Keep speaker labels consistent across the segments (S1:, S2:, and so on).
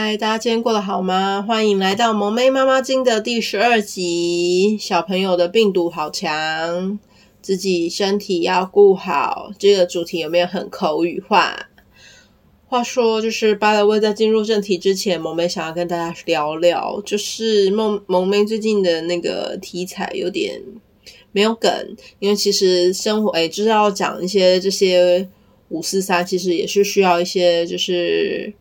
S1: 嗨，大家今天过得好吗？欢迎来到萌妹妈妈经的第十二集。小朋友的病毒好强，自己身体要顾好。这个主题有没有很口语化？话说，就是巴勒威在进入正题之前，萌妹想要跟大家聊聊，就是萌萌妹最近的那个题材有点没有梗，因为其实生活诶，就是要讲一些这些五四三，其实也是需要一些就是。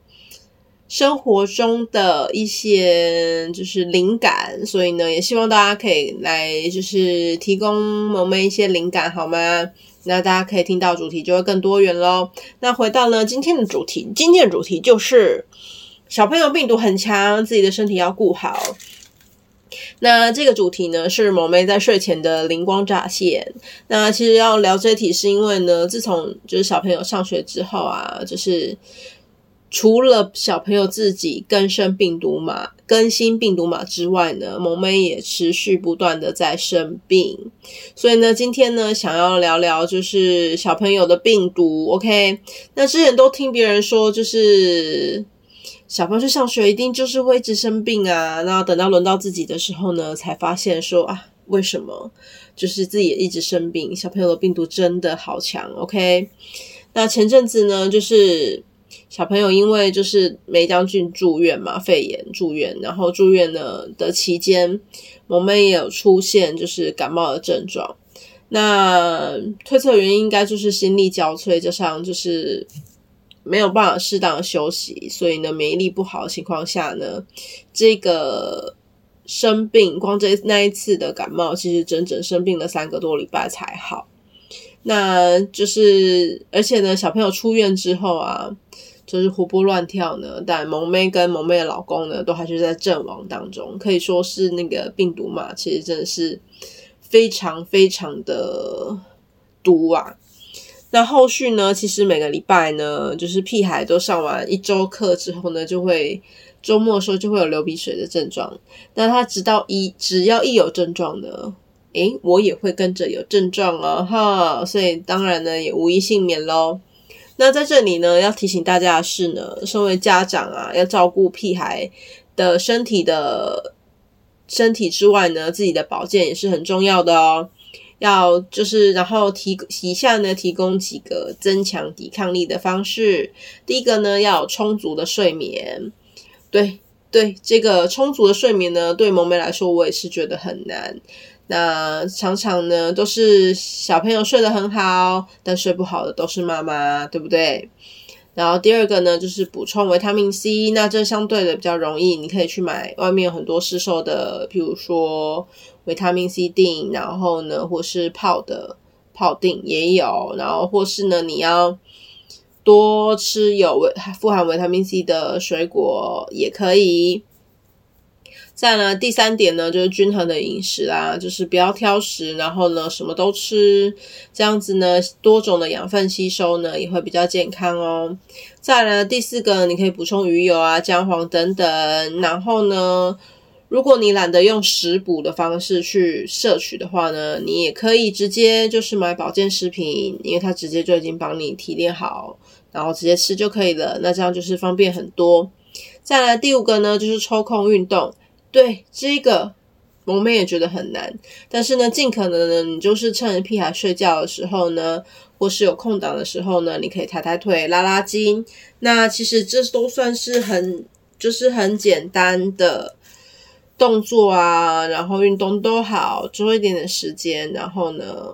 S1: 生活中的一些就是灵感，所以呢，也希望大家可以来就是提供萌妹一些灵感，好吗？那大家可以听到主题就会更多元喽。那回到呢今天的主题，今天的主题就是小朋友病毒很强，自己的身体要顾好。那这个主题呢是萌妹在睡前的灵光乍现。那其实要聊这题是因为呢，自从就是小朋友上学之后啊，就是。除了小朋友自己更新病毒码、更新病毒码之外呢，萌妹也持续不断的在生病。所以呢，今天呢，想要聊聊就是小朋友的病毒。OK，那之前都听别人说，就是小朋友去上学一定就是会一直生病啊。那等到轮到自己的时候呢，才发现说啊，为什么就是自己也一直生病？小朋友的病毒真的好强。OK，那前阵子呢，就是。小朋友因为就是梅将军住院嘛，肺炎住院，然后住院呢的期间，萌咩也有出现就是感冒的症状。那推测原因应该就是心力交瘁，加上就是没有办法适当的休息，所以呢免疫力不好的情况下呢，这个生病光这那一次的感冒，其实整整生病了三个多礼拜才好。那就是而且呢，小朋友出院之后啊。就是活蹦乱跳呢，但萌妹跟萌妹的老公呢，都还是在阵亡当中，可以说是那个病毒嘛，其实真的是非常非常的毒啊。那后续呢，其实每个礼拜呢，就是屁孩都上完一周课之后呢，就会周末的时候就会有流鼻水的症状。那他直到一只要一有症状呢，诶，我也会跟着有症状啊，哈，所以当然呢，也无一幸免喽。那在这里呢，要提醒大家的是呢，身为家长啊，要照顾屁孩的身体的身体之外呢，自己的保健也是很重要的哦。要就是，然后提以下呢，提供几个增强抵抗力的方式。第一个呢，要有充足的睡眠。对对，这个充足的睡眠呢，对萌妹来说，我也是觉得很难。那常常呢，都是小朋友睡得很好，但睡不好的都是妈妈，对不对？然后第二个呢，就是补充维他命 C，那这相对的比较容易，你可以去买外面有很多市售的，譬如说维他命 C 定，然后呢，或是泡的泡定也有，然后或是呢，你要多吃有维富含维他命 C 的水果也可以。再呢，第三点呢，就是均衡的饮食啦，就是不要挑食，然后呢，什么都吃，这样子呢，多种的养分吸收呢，也会比较健康哦。再来，第四个，你可以补充鱼油啊、姜黄等等。然后呢，如果你懒得用食补的方式去摄取的话呢，你也可以直接就是买保健食品，因为它直接就已经帮你提炼好，然后直接吃就可以了。那这样就是方便很多。再来第五个呢，就是抽空运动。对这个，我们也觉得很难，但是呢，尽可能呢，你就是趁屁孩睡觉的时候呢，或是有空档的时候呢，你可以抬抬腿、拉拉筋。那其实这都算是很，就是很简单的动作啊，然后运动都好，多一点点时间，然后呢，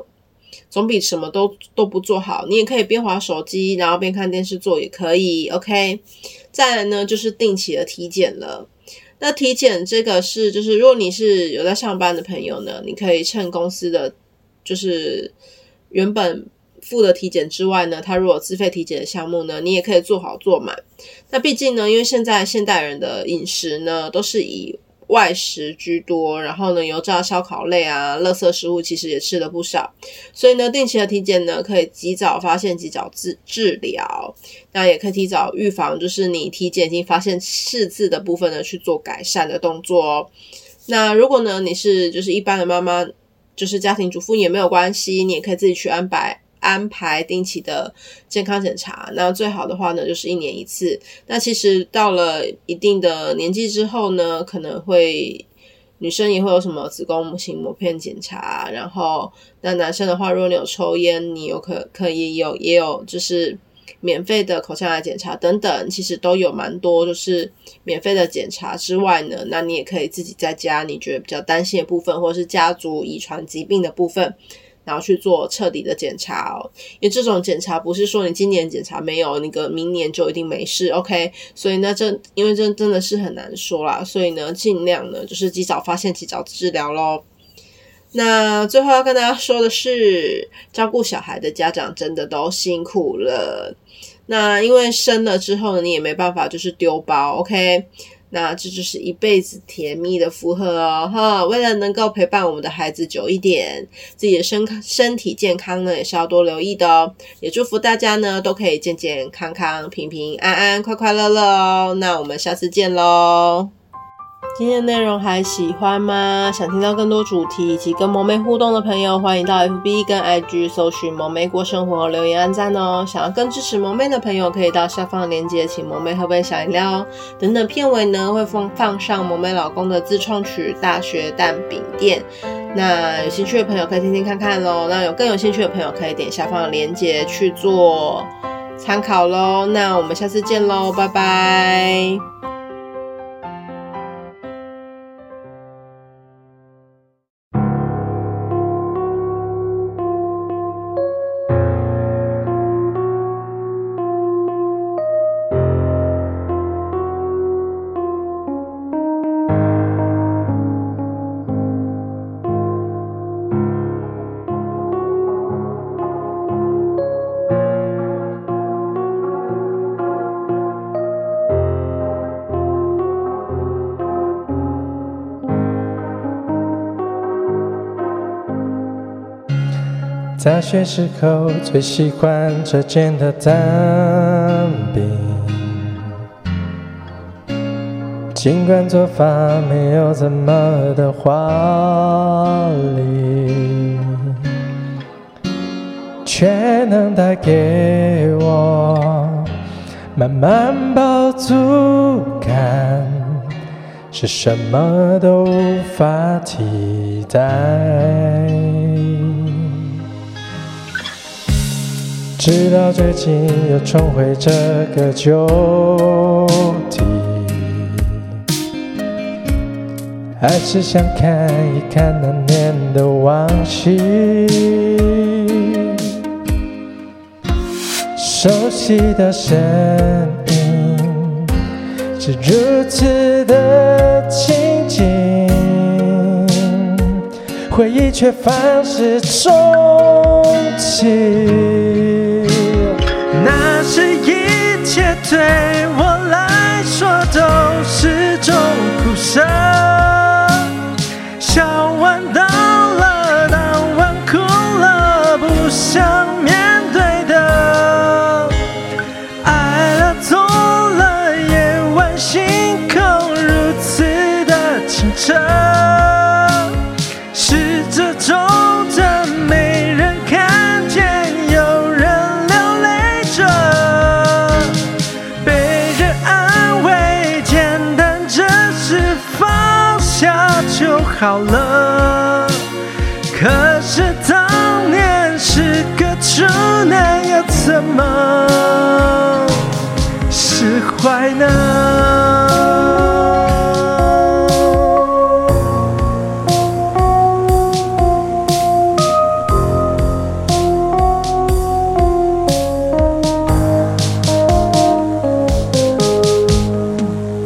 S1: 总比什么都都不做好。你也可以边划手机，然后边看电视做也可以。OK，再来呢，就是定期的体检了。那体检这个是，就是如果你是有在上班的朋友呢，你可以趁公司的就是原本付的体检之外呢，他如果自费体检的项目呢，你也可以做好做满。那毕竟呢，因为现在现代人的饮食呢，都是以外食居多，然后呢，油炸烧烤类啊，垃圾食物其实也吃了不少，所以呢，定期的体检呢，可以及早发现、及早治治疗，那也可以提早预防，就是你体检已经发现赤字的部分呢，去做改善的动作哦。那如果呢，你是就是一般的妈妈，就是家庭主妇也没有关系，你也可以自己去安排。安排定期的健康检查，那最好的话呢，就是一年一次。那其实到了一定的年纪之后呢，可能会女生也会有什么子宫型膜片检查，然后那男生的话，如果你有抽烟，你有可可以有也有就是免费的口腔癌检查等等，其实都有蛮多就是免费的检查之外呢，那你也可以自己在家，你觉得比较担心的部分，或者是家族遗传疾病的部分。然后去做彻底的检查哦，因为这种检查不是说你今年检查没有，那个明年就一定没事，OK？所以呢，这因为这真的是很难说啦，所以呢，尽量呢就是及早发现，及早治疗咯。那最后要跟大家说的是，照顾小孩的家长真的都辛苦了。那因为生了之后呢，你也没办法就是丢包，OK？那这就是一辈子甜蜜的负荷哦，哈！为了能够陪伴我们的孩子久一点，自己的身身体健康呢也是要多留意的哦。也祝福大家呢都可以健健康康、平平安安、快快乐乐哦。那我们下次见喽！今天的内容还喜欢吗？想听到更多主题以及跟萌妹互动的朋友，欢迎到 FB 跟 IG 搜寻“萌妹过生活”留言按赞哦。想要更支持萌妹的朋友，可以到下方链接请萌妹喝杯小饮料哦。等等片尾呢会放放上萌妹老公的自创曲《大学蛋饼店》，那有兴趣的朋友可以听听看看喽。那有更有兴趣的朋友可以点下方的链接去做参考喽。那我们下次见喽，拜拜。
S2: 大学时候最喜欢吃煎的蛋饼，尽管做法没有怎么的华丽，却能带给我满满饱足感，是什么都无法替代。直到最近又重回这个旧地，还是想看一看那年的往昔。熟悉的声音是如此的亲近，回忆却反复重启。对我来说都是种苦涩，笑完到了，当晚哭了，不想怎么释怀呢？